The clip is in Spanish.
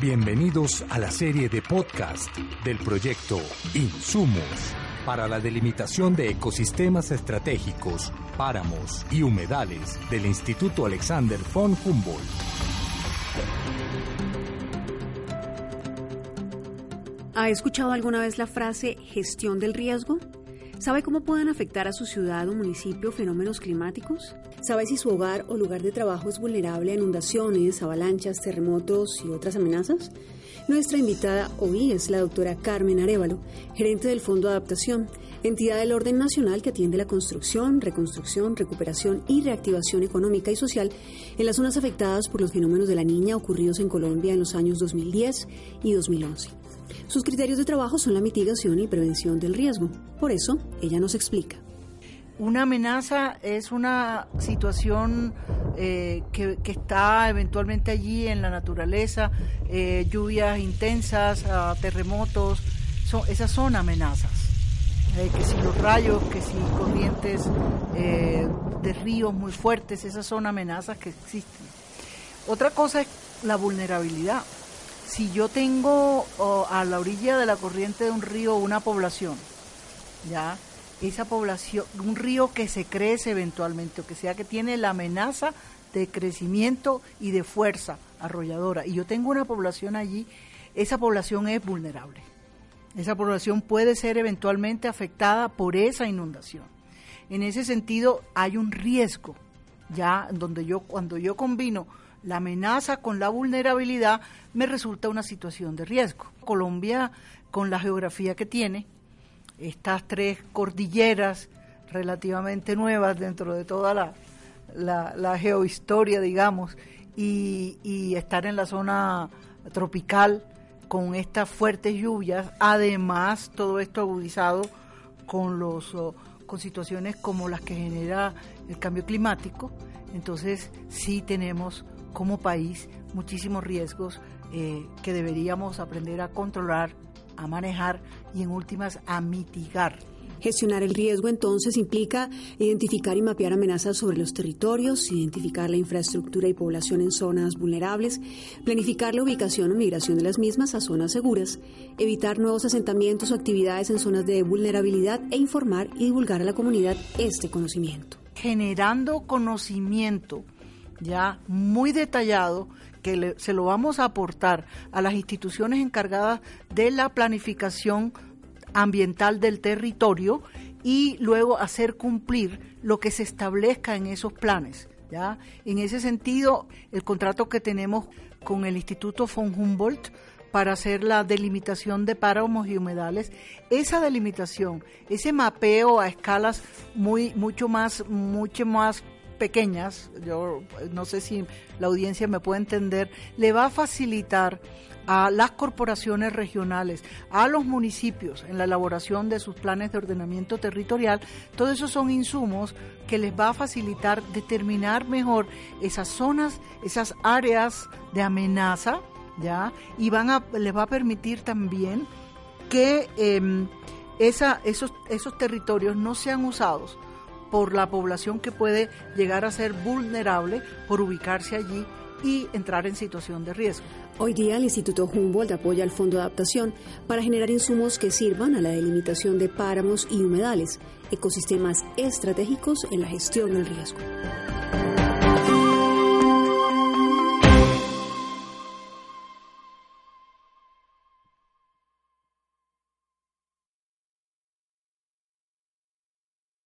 Bienvenidos a la serie de podcast del proyecto Insumos para la delimitación de ecosistemas estratégicos, páramos y humedales del Instituto Alexander von Humboldt. ¿Ha escuchado alguna vez la frase gestión del riesgo? ¿Sabe cómo pueden afectar a su ciudad o municipio fenómenos climáticos? ¿Sabe si su hogar o lugar de trabajo es vulnerable a inundaciones, avalanchas, terremotos y otras amenazas? Nuestra invitada hoy es la doctora Carmen Arevalo, gerente del Fondo de Adaptación, entidad del orden nacional que atiende la construcción, reconstrucción, recuperación y reactivación económica y social en las zonas afectadas por los fenómenos de la niña ocurridos en Colombia en los años 2010 y 2011. Sus criterios de trabajo son la mitigación y prevención del riesgo. Por eso, ella nos explica. Una amenaza es una situación eh, que, está eventualmente allí en la naturaleza, eh, lluvias intensas, ah, terremotos, esas son amenazas. Eh, que si los rayos, que si corrientes de ríos muy fuertes, esas son amenazas que existen. Otra cosa es la vulnerabilidad si yo tengo a la orilla de la corriente de un río una población, ya, esa población, un río que se crece eventualmente, o que sea que tiene la amenaza de crecimiento y de fuerza arrolladora, y yo tengo una población allí, esa población es vulnerable. Esa población puede ser eventualmente afectada por esa inundación. En ese sentido, hay un riesgo, ya, donde yo, cuando yo combino la amenaza con la vulnerabilidad, me resulta una situación de riesgo. Colombia, con la geografía que tiene, estas tres cordilleras relativamente nuevas dentro de toda la, la, geohistoria, digamos, y, y estar en la zona tropical con estas fuertes lluvias, además todo esto agudizado con los con situaciones como las que genera el cambio climático, entonces sí tenemos como país muchísimos riesgos eh, que deberíamos aprender a controlar, a manejar y en últimas a mitigar. Gestionar el riesgo entonces implica identificar y mapear amenazas sobre los territorios, identificar la infraestructura y población en zonas vulnerables, planificar la ubicación o migración de las mismas a zonas seguras, evitar nuevos asentamientos o actividades en zonas de vulnerabilidad e informar y divulgar a la comunidad este conocimiento. Generando conocimiento ya muy detallado que se lo vamos a aportar a las instituciones encargadas de la planificación ambiental del territorio y luego hacer cumplir lo que se establezca en esos planes. ¿ya? En ese sentido, el contrato que tenemos con el Instituto von Humboldt para hacer la delimitación de páramos y humedales, esa delimitación, ese mapeo a escalas muy mucho más mucho más pequeñas, yo no sé si la audiencia me puede entender, le va a facilitar a las corporaciones regionales, a los municipios en la elaboración de sus planes de ordenamiento territorial, todos esos son insumos que les va a facilitar determinar mejor esas zonas, esas áreas de amenaza, ¿ya? Y van a, les va a permitir también que em, esa, esos, esos territorios no sean usados por la población que puede llegar a ser vulnerable por ubicarse allí y entrar en situación de riesgo. Hoy día el Instituto Humboldt apoya el Fondo de Adaptación para generar insumos que sirvan a la delimitación de páramos y humedales, ecosistemas estratégicos en la gestión del riesgo.